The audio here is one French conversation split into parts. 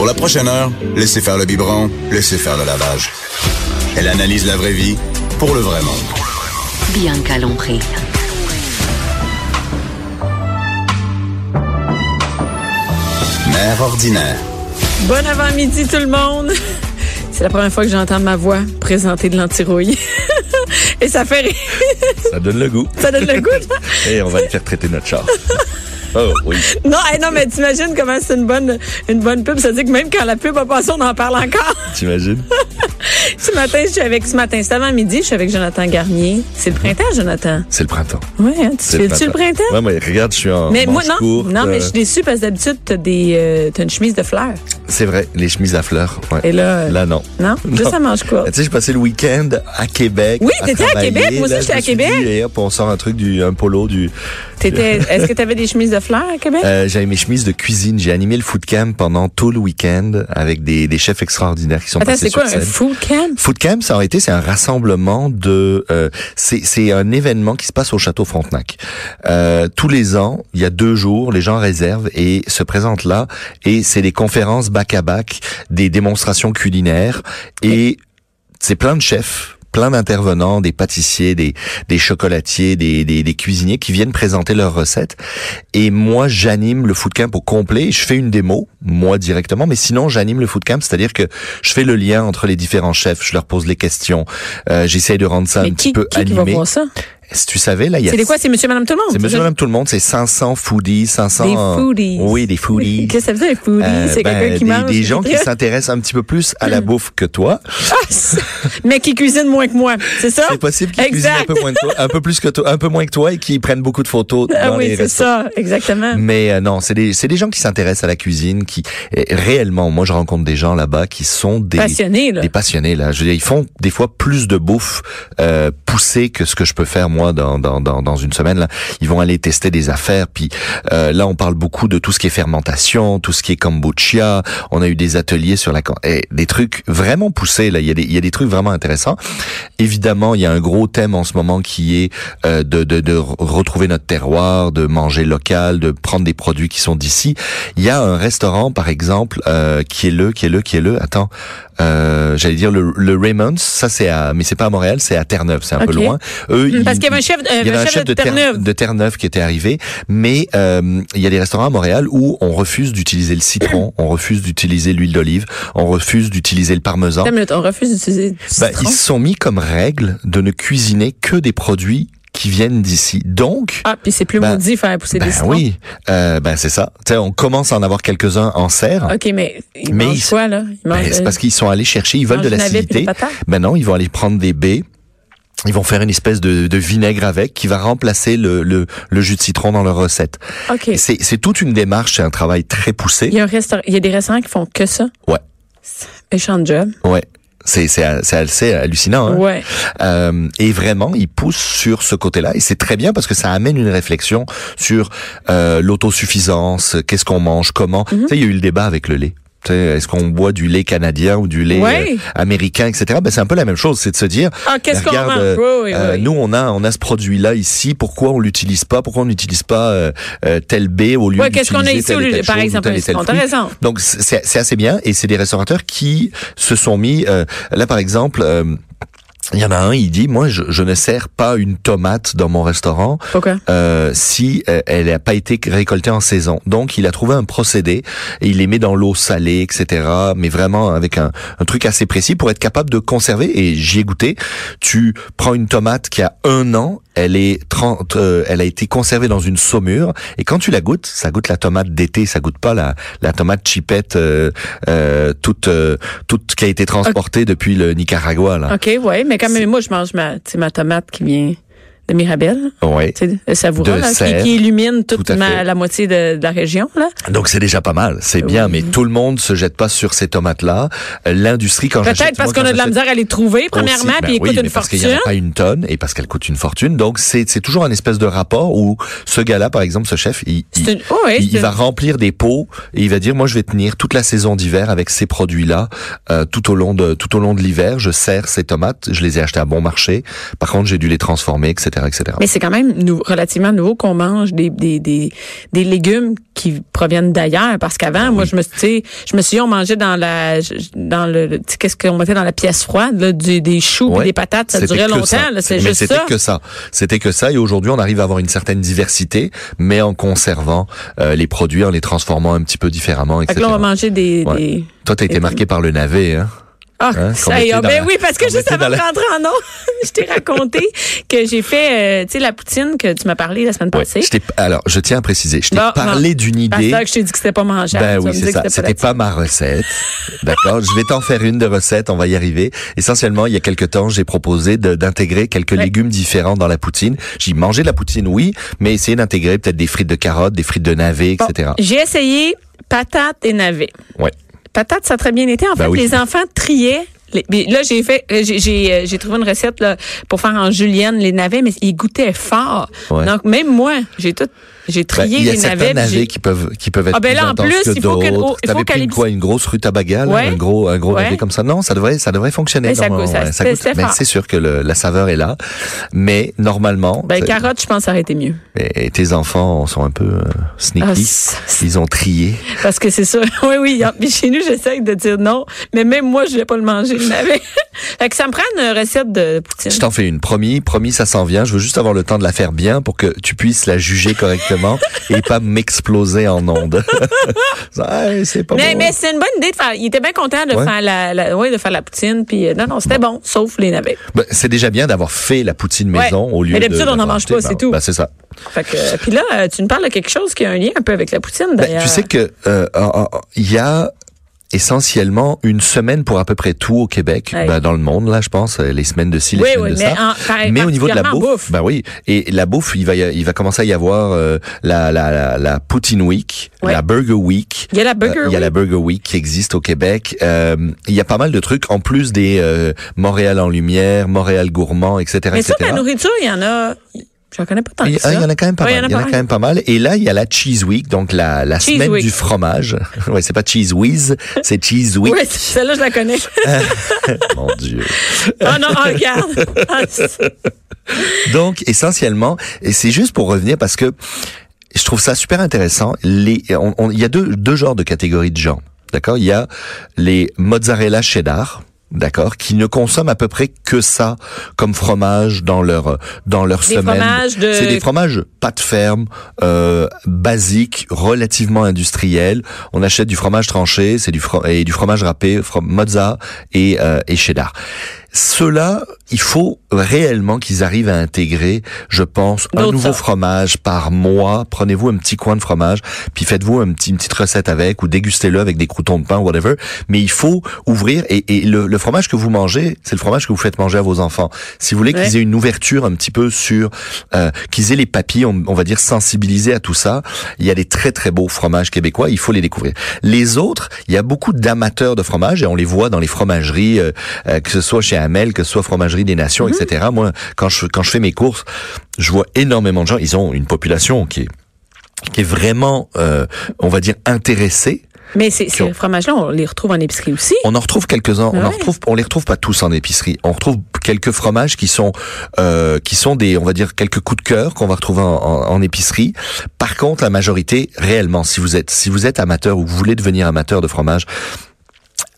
Pour la prochaine heure, laissez faire le biberon, laissez faire le lavage. Elle analyse la vraie vie pour le vrai monde. Bianca Lompré. Mère ordinaire. Bon avant-midi tout le monde. C'est la première fois que j'entends ma voix présenter de l'antirouille. Et ça fait rire. Ça donne le goût. Ça donne le goût. Et on va le faire traiter notre char. Oh oui. Non, hey, non, mais t'imagines comment c'est une bonne, une bonne pub. Ça dit que même quand la pub a passé, on en parle encore. T'imagines? ce matin, je suis avec, ce matin, c'est avant midi, je suis avec Jonathan Garnier. C'est le printemps, Jonathan. C'est le printemps. Oui, hein, tu fais-tu le printemps? Ouais, mais regarde, je suis en mais moi, non. courte, non, mais je euh, suis déçue parce que d'habitude, t'as des, euh, t'as une chemise de fleurs. C'est vrai, les chemises à fleurs. Ouais. Et là, euh, Là, non. non? Juste Non. à manche courte. Tu sais, j'ai passé le week-end à Québec. Oui, à t'étais à travailler. Québec, moi aussi, j'étais à Québec. dit, et hop, on sort un truc du, un polo du. T'étais, est-ce que t'avais des chemises de fleurs à Québec? Euh, j'avais mes chemises de cuisine. J'ai animé le food camp pendant tout le week-end avec des, des chefs extraordinaires qui sont Attends, passés c'est quoi un food camp? Food Camp, ça aurait été, c'est un rassemblement de, euh, c'est c'est un événement qui se passe au château Frontenac. Euh, tous les ans, il y a deux jours, les gens réservent et se présentent là, et c'est des conférences des démonstrations culinaires, et c'est plein de chefs plein d'intervenants, des pâtissiers, des, des chocolatiers, des, des, des cuisiniers qui viennent présenter leurs recettes. Et moi, j'anime le food camp au complet. Je fais une démo, moi directement, mais sinon, j'anime le food camp, c'est-à-dire que je fais le lien entre les différents chefs, je leur pose les questions, euh, j'essaye de rendre ça Mais un qui, petit peu qui, qui va animé. voir ça? Si tu savais, là, il y a... C'est quoi? C'est monsieur, madame, tout le monde? C'est monsieur, madame, tout le monde, c'est 500 foodies, 500... Des foodies. Oui, des foodies. Qu'est-ce que ça veut dire, foodie? Euh, c'est ben, quelqu'un qui des, mange. des gens qui s'intéressent un petit peu plus à la bouffe que toi. Mais qui cuisine moins que moi. C'est ça? C'est possible qu'ils cuisinent un peu moins que toi, un peu plus que toi, un peu moins que toi et qu'ils prennent beaucoup de photos Ah oui, les c'est ça, exactement. Mais euh, non, c'est des c'est des gens qui s'intéressent à la cuisine, qui euh, réellement, moi je rencontre des gens là-bas qui sont des Passionné, là. des passionnés là. Je veux dire, ils font des fois plus de bouffe euh, poussée que ce que je peux faire moi dans dans dans, dans une semaine là. Ils vont aller tester des affaires, puis euh, là on parle beaucoup de tout ce qui est fermentation, tout ce qui est kombucha. On a eu des ateliers sur la eh, des trucs vraiment poussés là. Il y a des il y a des trucs vraiment intéressants. Évidemment, il y a un gros thème en ce moment qui est euh, de, de, de re- retrouver notre terroir, de manger local, de prendre des produits qui sont d'ici. Il y a un restaurant, par exemple, euh, qui est le, qui est le, qui est le. Attends, euh, j'allais dire le, le Raymond's. Ça c'est à, mais c'est pas à Montréal, c'est à Terre-Neuve, c'est un peu loin. Eux, Parce qu'il y avait un chef, euh, il y avait un chef de, Terre-Neuve. de Terre-Neuve qui était arrivé, mais euh, il y a des restaurants à Montréal où on refuse d'utiliser le citron, on refuse d'utiliser l'huile d'olive, on refuse d'utiliser le parmesan. Attends une minute, on refuse d'utiliser du Ben, ils se sont mis comme règle de ne cuisiner que des produits qui viennent d'ici. Donc, Ah, puis c'est plus Ben, maudit faire pousser des ben citrons. oui, euh, ben c'est ça. Tu sais, on commence à en avoir quelques-uns en serre. OK, mais ils Mais mangent ils- quoi, là? Ben, c'est parce qu'ils sont allés chercher, ils veulent de l'acidité. Ben non, ils vont aller prendre des baies. Ils vont faire une espèce de, de vinaigre avec qui va remplacer le, le, le jus de citron dans leur recette. OK. C'est c'est toute une démarche, c'est un travail très poussé. Il y a un restaurant, il y a des restaurants qui font que ça? Ouais. Méchant job. Ouais. C'est c'est c'est assez hallucinant. Hein? Ouais. Euh, et vraiment, ils poussent sur ce côté-là. Et c'est très bien parce que ça amène une réflexion sur euh, l'autosuffisance, qu'est-ce qu'on mange, comment. Mhm. Tu sais, il y a eu le débat avec le lait. Est-ce qu'on boit du lait canadien ou du lait euh, américain, etc. Ben, c'est un peu la même chose, c'est de se dire, Ah, qu'est-ce qu'on regarde, mange? euh, Oui, oui, euh, oui. nous on a on a ce produit-là ici, pourquoi on l'utilise pas? Pourquoi on n'utilise pas euh, euh, tel baie au lieu Ouais, qu'est-ce qu'on a ici au telle telle par chose exemple, tel raison. Donc c'est c'est assez bien et c'est des restaurateurs qui se sont mis euh, là par exemple euh, il y en a un, il dit, moi, je, je ne sers pas une tomate dans mon restaurant Pourquoi? euh, si euh, elle n'a pas été récoltée en saison. Donc, il a trouvé un procédé et il les met dans l'eau salée, etc. Mais vraiment avec un, un truc assez précis pour être capable de conserver. Et j'y ai goûté. Tu prends une tomate qui a un an, elle est 30, euh, elle a été conservée dans une saumure. Et quand tu la goûtes, ça goûte la tomate d'été, ça goûte pas la, la tomate chipette euh, euh, toute euh, toute qui a été transportée depuis le Nicaragua là. OK, ouais, mais quand même, moi, je mange ma, ma tomate qui vient de Mirabelle. Ouais. C'est Savoura, De là, qui, Serre. qui illumine toute Tout ma- la moitié de, de la région. Là. Donc c'est déjà pas mal, c'est bien, Oui. mais tout le monde se jette pas sur ces tomates-là. Euh, L'industrie quand Peut-être parce qu'on a de la misère à les trouver, premièrement, ben puis ils oui, coûtent mais une parce qu'il fortune. n'y en a pas une tonne et parce qu'elle coûte une fortune. Donc c'est c'est toujours un espèce de rapport où ce gars-là, par exemple, ce chef, il, il, une- oh oui, il- va remplir des pots et il va dire moi je vais tenir toute la saison d'hiver avec ces produits-là euh, tout au long de tout au long de l'hiver. Je sers ces tomates, je les ai achetées à bon marché. Par contre j'ai dû les transformer, etc., etc. Mais c'est quand même nou- relativement nouveau qu'on mange des, des, des, des légumes qui proviennent d'ailleurs. Parce qu'avant, moi, je me suis, je me suis dit, on mangeait dans la, dans le, qu'est-ce qu'on mettait dans la pièce froide, là, du- des choux Ouais. des patates, ça C'était durait longtemps, c'est juste c'était ça. que ça. C'était que ça. Et aujourd'hui, on arrive à avoir une certaine diversité, mais en conservant euh, les produits, en les transformant un petit peu différemment, Fait etc. que là, on va manger des, Ouais. des, Toi, t'as été Et- marqué par le navet, hein? Ah, Hein, ça y est, ben oui, parce que juste avant de rentrer en nom, je t'ai raconté que j'ai fait, euh, tu sais, la poutine que tu m'as parlé la semaine Ouais. passée. Je alors, je tiens à préciser, je t'ai Bon, parlé d'une idée. que je t'ai dit que c'était pas mangeable. Ben oui, c'est ça. C'était pas ma recette. D'accord. Je vais t'en faire une de recette. On va y arriver. Essentiellement, il y a quelque temps, j'ai proposé d'intégrer quelques Ouais. légumes différents dans la poutine. J'ai mangé de la poutine, oui, mais essayer d'intégrer peut-être des frites de carottes, des frites de navets, Bon, etc. J'ai essayé patates et navets. Ouais. Patates, ça a très bien été. En Ben fait, oui. les enfants triaient. Les- mais là, j'ai fait, euh, j'ai- j'ai euh, j'ai trouvé une recette là, pour faire en julienne les navets, mais ils goûtaient fort. Ouais. Donc même moi, j'ai tout, j'ai Ben, trié il y a les certains navets. navets qui peuvent qui peuvent être Ah, ben plus là, en intenses plus, que il faut qu'elle- d'autres. il faut pris quoi, une grosse rutabaga, Ouais. un gros un gros Ouais. navet comme ça? Non, ça devrait ça devrait fonctionner. Mais ça normalement, goûte- ça- goûte. Mais c'est sûr que le- la saveur est là, mais normalement, Ben, carottes, je pense, ça aurait été mieux. et tes enfants sont un peu euh, sneaky. Ah, ça, Ils ont trié. Parce que c'est ça. oui, oui. chez nous, j'essaie de dire non. Mais même moi, je vais pas le manger, navet. fait que ça me prend une recette de poutine. Je t'en fais une. Promis, promis, ça s'en vient. Je veux juste avoir le temps de la faire bien pour que tu puisses la juger correctement et pas m'exploser en ondes. C'est pas Mais, bon. mais c'est une bonne idée de faire. Il était bien content de Ouais. faire la, la, ouais, de faire la poutine. Puis euh, non, non, c'était bon, sauf les navets. Ben, c'est déjà bien d'avoir fait la poutine maison Ouais. au lieu Mais de. d'habitude, on n'en mange pas, Ben, c'est tout. ben, c'est ça. Fait que, euh, puis là, euh, tu nous parles de quelque chose qui a un lien un peu avec la poutine, Ben, d'ailleurs. tu sais que euh, il y a essentiellement une semaine pour à peu près tout au Québec, Ouais. ben, dans le monde là, je pense, euh, les semaines de ci, les Oui, semaines oui, de mais ça. en- mais au niveau de la bouffe, bouffe. ben oui, et la bouffe, il va il va commencer à y avoir euh, la, la la la Poutine Week, la Burger Week. Il y a la Burger Euh, il y a Week. la Burger Week qui existe au Québec. Euh, il y a pas mal de trucs en plus des euh, Montréal en lumière, Montréal gourmand, etc. Mais ça, etc. la nourriture, il y en a. Je connais pas tant Il que ça. il y en a quand même pas Ouais, mal. Il y en a quand même pas mal. Et là, il y a la Cheese Week, donc la, la Cheese semaine Week. du fromage. ouais, c'est pas Cheese Whiz, c'est Cheese Week. Oui, celle-là, je la connais. Mon Dieu. oh non, oh, regarde. Donc, essentiellement, et c'est juste pour revenir parce que je trouve ça super intéressant. Les, on- on- il y a deux, deux genres de catégories de gens. D'accord? Il y a les mozzarella cheddar. D'accord, qui ne consomment à peu près que ça comme fromage dans leur dans leur Des semaine. de- C'est des fromages pâte ferme, euh, basiques, relativement industriels. On achète du fromage tranché, c'est du fro- et du fromage râpé, from mozza et euh, et cheddar. Ceux-là, il faut réellement qu'ils arrivent à intégrer, je pense, un nouveau fromage par mois. Prenez-vous un petit coin de fromage, puis faites-vous un petit, une petite recette avec, ou dégustez-le avec des croutons de pain, whatever. Mais il faut ouvrir, et, et le, le fromage que vous mangez, c'est le fromage que vous faites manger à vos enfants. Si vous voulez qu'ils aient une ouverture un petit peu sur, euh, qu'ils aient les papilles, on, on va dire, sensibilisés à tout ça, il y a des très très beaux fromages québécois, il faut les découvrir. Les autres, il y a beaucoup d'amateurs de fromage, et on les voit dans les fromageries, euh, euh, que ce soit chez Hamel, que ce soit Fromagerie des Nations, Mhm. etc. Moi, quand je, quand je fais mes courses, je vois énormément de gens, ils ont une population qui est qui est vraiment, euh, on va dire, intéressée. Mais ces, fromages-là, on les retrouve en épicerie aussi. On en retrouve quelques-uns. On en retrouve, on les retrouve pas tous en épicerie. On retrouve quelques fromages qui sont, euh, qui sont des, on va dire, quelques coups de cœur qu'on va retrouver en, en- en épicerie. Par contre, la majorité, réellement, si vous êtes, si vous êtes amateur ou vous voulez devenir amateur de fromage,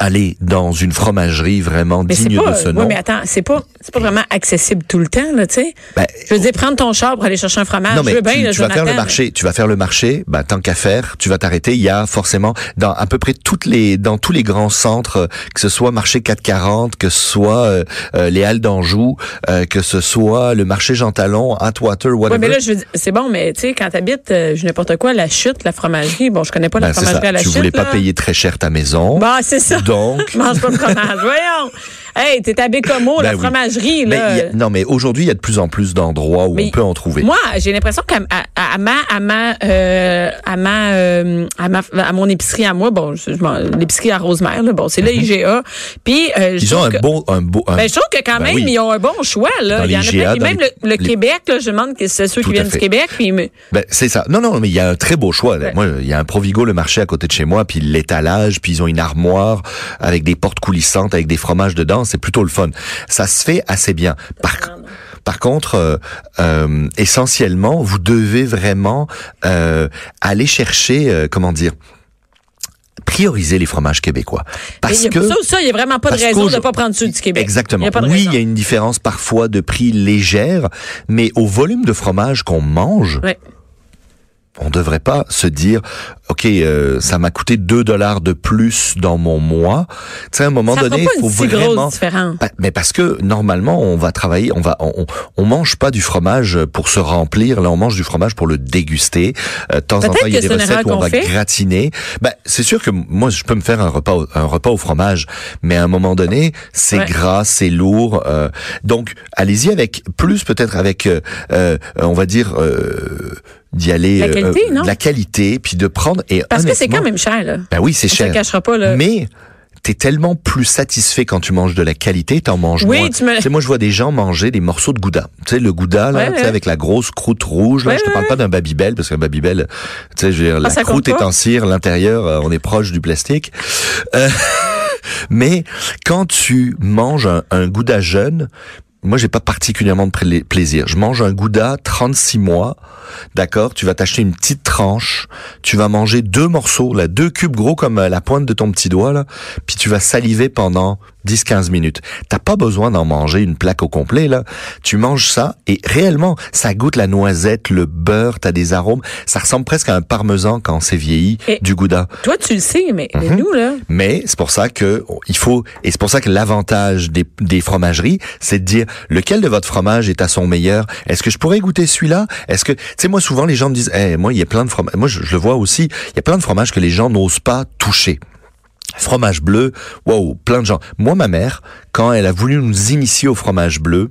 allez dans une fromagerie vraiment Mais digne pas. de ce oui, nom. mais attends, c'est pas, c'est pas vraiment accessible tout le temps, là, tu sais. Ben, Je veux dire, prendre ton char pour aller chercher un fromage. Non mais je veux bien, tu, là, tu vas faire le marché, tu vas faire le marché, bah tant qu'à faire, tu vas t'arrêter. Il y a forcément dans à peu près toutes les dans tous les grands centres, euh, que ce soit marché 440, que ce soit euh, euh, les Halles d'Anjou, euh, que ce soit le marché Jean Talon, Atwater, Oui, whatever. mais là, je veux dire, c'est bon, mais tu sais, quand t'habites, euh, je n'importe quoi, la chute, la fromagerie, bon, je connais pas la Ben, fromagerie à la Tu chute. voulais pas payer très cher ta maison. Bah, c'est ça. Donc Mange pas de fromage, voyons. Hey, t'es à Bécomo, Ben la oui. fromagerie, là. a- non, mais aujourd'hui, il y a de plus en plus d'endroits où Mais on peut en trouver. Moi, j'ai l'impression qu'à à, à ma à ma euh, à ma euh, à ma à mon épicerie à moi, bon, l'épicerie à Rosemère, là, bon, c'est le IGA. Puis euh, Ils ont un beau, un beau, un- ben, je trouve que quand Ben même, oui. ils ont un bon choix. Là. Dans Il y en a plein. IGA, même les- le, le les- Québec, là, je demande que c'est ceux Tout qui viennent du Québec. Puis, mais- Ben, c'est ça. Non, non, mais il y a un très beau choix. Moi, il y a un Provigo, le marché à côté de chez moi, puis l'étalage, puis ils ont une armoire avec des portes coulissantes, avec des fromages dedans. C'est plutôt le fun. Ça se fait assez bien. Par, par contre, euh, euh, essentiellement, vous devez vraiment euh, aller chercher, euh, comment dire, prioriser les fromages québécois. Parce il y a- que ça, ça, il n'y a vraiment pas de raison de ne pas prendre ceux du Québec. Exactement. Il y a pas de oui, il y a une différence parfois de prix légère, mais au volume de fromage qu'on mange, Ouais. On devrait pas se dire, ok, euh, ça m'a coûté 2 dollars de plus dans mon mois. Tu sais, à un moment Ça donné, il faut si vraiment. Pa- Mais parce que normalement, on va travailler, on va, on, on mange pas du fromage pour se remplir. Là, on mange du fromage pour le déguster. Euh, de temps en temps, il y a des recettes où on va fait. gratiner. Ben, c'est sûr que moi, je peux me faire un repas, au- un repas au fromage, mais à un moment donné, c'est Ouais. gras, c'est lourd. euh, donc, allez-y avec plus peut-être avec, euh, euh, on va dire. D'y aller La qualité, euh, non? de la qualité puis de prendre et Parce que c'est quand même cher, là. ben oui c'est cher le cachera pas, là. mais t'es tellement plus satisfait quand tu manges de la qualité, t'en manges Oui, moins. tu me- moi, je vois des gens manger des morceaux de gouda. Tu sais, le gouda, là, Ouais, tu sais, ouais. avec la grosse croûte rouge, là. Ouais, je te parle pas d'un Babybel, parce qu'un Babybel, tu sais, je veux dire, la ça compte croûte est en cire, l'intérieur, euh, on est proche du plastique. Euh, mais quand tu manges un, un gouda jeune, moi, j'ai pas particulièrement de pla- plaisir. Je mange un gouda 36 mois, d'accord? Tu vas t'acheter une petite tranche, tu vas manger deux morceaux, là, deux cubes gros comme euh, la pointe de ton petit doigt, là, puis tu vas saliver pendant 10-15 minutes. T'as pas besoin d'en manger une plaque au complet, là. Tu manges ça et réellement, ça goûte la noisette, le beurre, t'as des arômes. Ça ressemble presque à un parmesan quand c'est vieilli, Et- du gouda. Toi, tu le sais, mais, mais Mhm. nous, là, Mais c'est pour ça que il faut et c'est pour ça que l'avantage des, des fromageries, c'est de dire lequel de votre fromage est à son meilleur? Est-ce que je pourrais goûter celui-là? Est-ce que tu sais moi souvent les gens me disent Eh, moi il y a plein de fromages moi je, je le vois aussi, il y a plein de fromages que les gens n'osent pas toucher. Fromage bleu, wow, plein de gens. Moi ma mère quand elle a voulu nous initier au fromage bleu,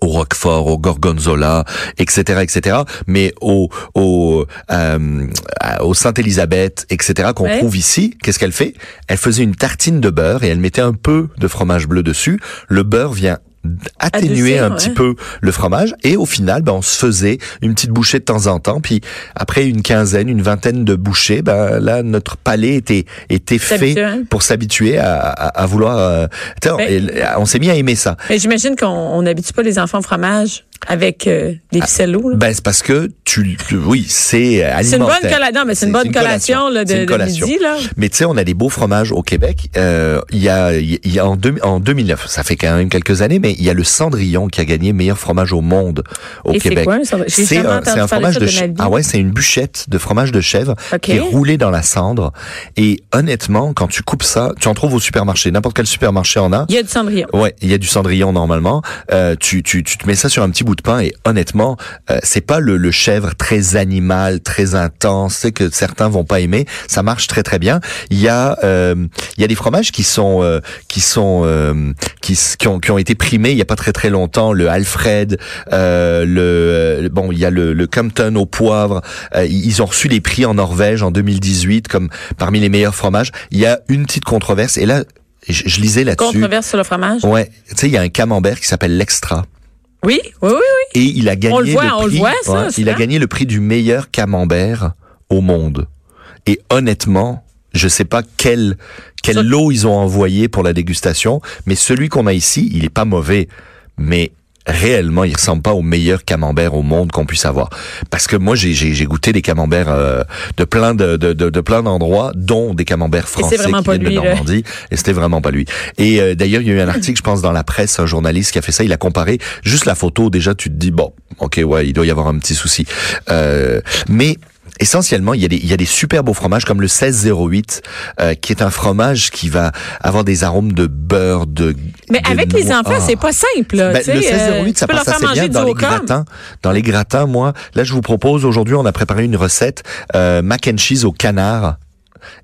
au Roquefort, au Gorgonzola, etc., etc., mais au au euh, au Sainte-Élisabeth, etc., qu'on Ouais. trouve ici. Qu'est-ce qu'elle fait? Elle faisait une tartine de beurre et elle mettait un peu de fromage bleu dessus. Le beurre vient atténuer un ouais. petit peu le fromage. Et au final ben on se faisait une petite bouchée de temps en temps. Puis après une quinzaine une vingtaine de bouchées ben là notre palais était était fait pour s'habituer à, à, à vouloir euh, sais, Ben- on s'est mis à aimer ça. Mais j'imagine qu'on on n'habitue pas les enfants au fromage avec euh, des ficellos. là. Ben c'est parce que tu, tu- oui c'est c'est une bonne alimentaire. collation. Mais c'est une bonne collation, là, de, une de midi, là. Mais tu sais, on a des beaux fromages au Québec. Euh, Il y a, il y a en, deux- en 2009, ça fait quand même quelques années, mais il y a le Cendrillon qui a gagné meilleur fromage au monde au Et Québec. C'est un, fromage de, de ah ouais, c'est une bûchette de fromage de chèvre qui est roulée dans la cendre. Et honnêtement, quand tu coupes ça, tu en trouves au supermarché. N'importe quel supermarché en a. Il y a du cendrillon. Ouais, il y a du cendrillon normalement. Euh, tu, tu, tu te mets ça sur un petit bout de pain et honnêtement, euh, c'est pas le, le chèvre très animal, très intense, que certains vont pas aimer. Ça marche très très bien. Il y a euh, il y a des fromages qui sont euh, qui sont euh, qui, qui ont qui ont été primés il y a pas très très longtemps. Le Alfred, euh, le le- bon il y a le, le Compton au poivre. Euh, ils ont reçu les prix en Norvège en 2018 comme parmi les meilleurs fromages. Il y a une petite controverse et là je, je lisais là-dessus. Controverse sur le fromage? Ouais, tu sais, il y a un camembert qui s'appelle l'extra. Oui, oui, oui, oui. Et il a gagné On le voit, on le prix. voit, ça, il a gagné le prix du meilleur camembert au monde. Et honnêtement, je sais pas quel quel Ça- lot ils ont envoyé pour la dégustation, mais celui qu'on a ici, il est pas mauvais, mais réellement, il ressemble pas au meilleur camembert au monde qu'on puisse avoir. Parce que moi, j'ai goûté des camemberts euh, de plein de de de, de plein d'endroits, dont des camemberts français qui pas viennent lui, de. Normandie, et c'était vraiment pas lui. Et euh, d'ailleurs, il y a eu un article, je pense, dans la presse, un journaliste qui a fait ça. Il a comparé juste la photo. Déjà, tu te dis bon, ok, ouais, il doit y avoir un petit souci. Euh, mais Essentiellement, il y, a des, il y a des super beaux fromages comme le 1608, euh, qui est un fromage qui va avoir des arômes de beurre, de Mais de avec les enfants, Ah. c'est pas simple. là, Ben, le 1608, euh, ça passe assez bien dans les gratins. Dans les gratins, moi, là, je vous propose aujourd'hui, on a préparé une recette euh, mac and cheese au canard.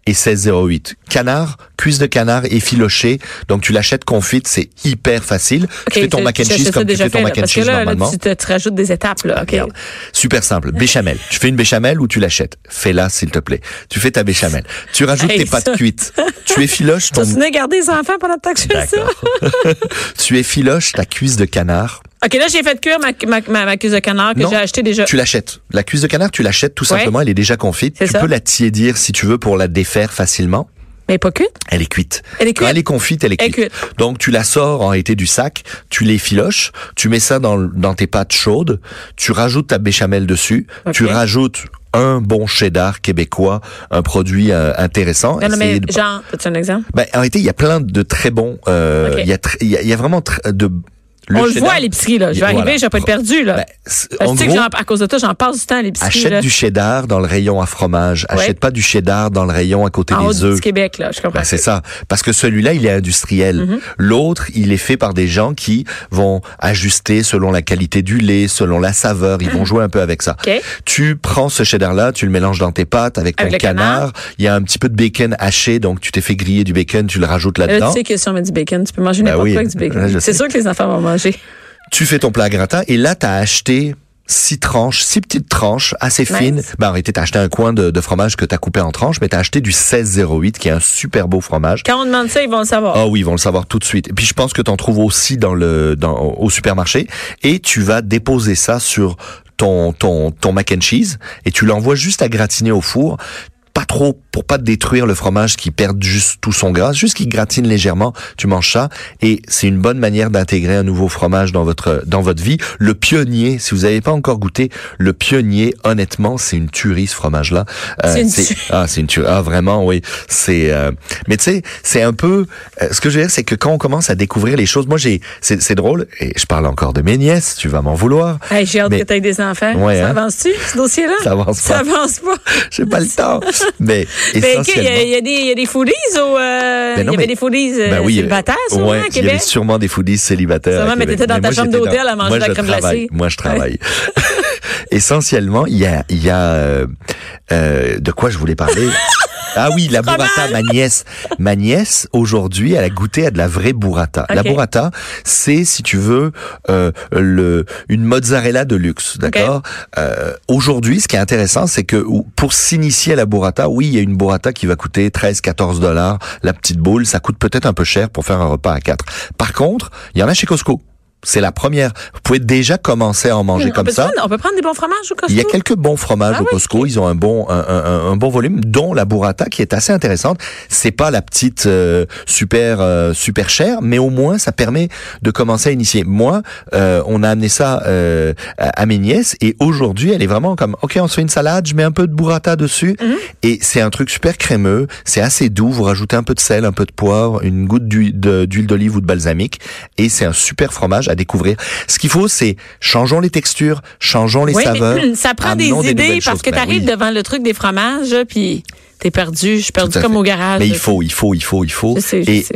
Et 16,08. Canard, cuisse de canard effiloché. Donc tu l'achètes confite, c'est hyper facile. Tu fais ton mac and cheese comme tu fais ton mac and cheese là, normalement. tu, te, tu rajoutes des étapes, là. Regarde. Super simple. Béchamel. Tu fais une béchamel ou tu l'achètes? Fais-la, s'il te plaît. Tu fais ta béchamel. Tu rajoutes Hey, tes pâtes ça. cuites. Tu effiloches ton... Tu garder les enfants pendant le temps que je fais ça? Tu effiloches ta cuisse de canard. OK, là, j'ai fait cuire ma, ma, ma, ma cuisse de canard que j'ai acheté déjà. Tu l'achètes. La cuisse de canard, tu l'achètes tout Ouais. simplement. Elle est déjà confite. Tu ça. peux la tiédir si tu veux pour la défaire facilement. Mais pas cuite. Elle est cuite. Elle est Quand cuite. elle est confite, elle est Elle est cuite. Donc tu la sors en été du sac, tu l'effiloches, tu mets ça dans, dans tes pâtes chaudes, tu rajoutes ta béchamel dessus, tu rajoutes un bon cheddar québécois, un produit euh, intéressant. Non, non, mais de- genre, as-tu un exemple? Ben, en réalité, il y a plein de très bons. euh. Il y a y, a, y a vraiment de. On le voit à l'épicerie, là. Je vais Voilà. arriver, je vais pas être perdu, là. Ben, en que que gros, j'en- à cause de toi, j'en passe du temps à l'épicerie. achète là. du cheddar dans le rayon à fromage. Ouais. Achète pas du cheddar dans le rayon à côté en des du œufs. petit Québec, là. Je comprends. Ben, c'est ça. Parce que celui-là, il est industriel. Mm-hmm. L'autre, il est fait par des gens qui vont ajuster selon la qualité du lait, selon la saveur. Ils vont jouer un peu avec ça. Mm-hmm. Tu prends ce cheddar-là, tu le mélanges dans tes pâtes avec ton Avec canard. canard. Il y a un petit peu de bacon haché, donc tu t'es fait griller du bacon, tu le rajoutes Là, là-dedans. tu sais que si on met du bacon, tu peux manger Ben n'importe oui. quoi avec du bacon. C'est sûr que les enfants vont manger. Tu fais ton plat à gratin et là, tu as acheté six tranches, six petites tranches assez Nice. fines. Ben, en réalité, t'as acheté un coin de, de fromage que t'as coupé en tranches, mais t'as acheté du 1608 qui est un super beau fromage. Quand on demande ça, ils vont le savoir. Ah oui, ils vont le savoir tout de suite. Et puis je pense que tu en trouves aussi dans le dans au supermarché et tu vas déposer ça sur ton ton ton mac and cheese et tu l'envoies juste à gratiner au four. Pas trop pour pas te détruire le fromage qui perd juste tout son gras, juste qu'il gratine légèrement, tu manges ça et c'est une bonne manière d'intégrer un nouveau fromage dans votre dans votre vie. Le pionnier, si vous n'avez pas encore goûté, le pionnier, honnêtement, c'est une tuerie ce fromage là. C'est une tuerie. ah, c'est une tuerie. Ah, vraiment, oui. C'est. euh, Mais tu sais, c'est un peu. euh, ce que je veux dire, c'est que quand on commence à découvrir les choses, moi, j'ai. C'est c'est drôle. Et je parle encore de mes nièces. Tu vas m'en vouloir. Hey, J'ai hâte Mais- que tu aies des enfants. Ouais, ça hein? avance-tu, ce dossier-là? Ça avance Ça pas. avance pas. J'ai pas le temps. Mais Ben, OK, il y, essentiellement. a- il y a des, il y a des foodies au, euh, Ben non, il y avait mais- des foodies euh, Ben oui, célibataires, sûrement, ouais, à il y avait Québec. sûrement des foodies célibataires. Sûrement, mais Québec. t'étais dans ta moi, chambre d'hôtel dans- à manger de la crème travaille. glacée. Moi, je travaille. Essentiellement, il y a, il y a euh, euh, de quoi je voulais parler? Ah oui, la burrata, ma nièce. Ma nièce, aujourd'hui, elle a goûté à de la vraie burrata. La burrata, c'est, si tu veux, euh, le, une mozzarella de luxe, d'accord? Euh, Aujourd'hui, ce qui est intéressant, c'est que ou- pour s'initier à la burrata, oui, il y a une burrata qui va coûter 13, 14 dollars. La petite boule, ça coûte peut-être un peu cher pour faire un repas à quatre. Par contre, il y en a chez Costco. C'est la première. Vous pouvez déjà commencer à en manger on comme ça. Prendre, on peut prendre des bons fromages au Costco? Il y a quelques bons fromages Ah au oui, Costco. Ils ont un bon un, un- un bon volume, dont la burrata qui est assez intéressante. C'est pas la petite euh, super euh, super chère, mais au moins ça permet de commencer à initier. Moi, euh, on a amené ça euh, à, mes nièces et aujourd'hui, elle est vraiment comme ok, on se fait une salade, je mets un peu de burrata dessus Mhm. et c'est un truc super crémeux. C'est assez doux. Vous rajoutez un peu de sel, un peu de poivre, une goutte d'huile d'olive ou de balsamique et c'est un super fromage à découvrir. Ce qu'il faut, c'est changeons les textures, changeons les oui, saveurs. mais ça prend des idées parce que Ben tu arrives oui. devant le truc des fromages, puis t'es perdu. Je suis perdu comme fait. au garage. Mais il faut, il faut, il faut, il faut. Je sais, je et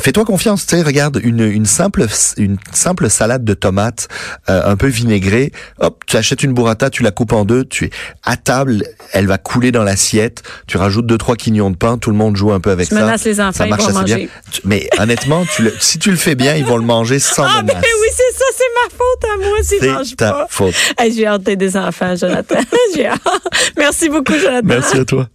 fais-toi confiance, tu sais, regarde une, une simple une simple salade de tomates euh, un peu vinaigrée. Hop, tu achètes une burrata, tu la coupes en deux, tu es à table, elle va couler dans l'assiette. Tu rajoutes deux trois quignons de pain, tout le monde joue un peu avec Tu ça. menaces les enfants, ça ils marche vont assez bien. manger. Tu- Mais honnêtement, tu le, si tu le fais bien, ils vont le manger sans Ah, ben menace. oui, c'est ça, c'est ma faute à moi mangent C'est ta pas. faute. Hey, J'ai hâte des enfants, Jonathan. J'ai hâte. Merci beaucoup, Jonathan. Merci à toi.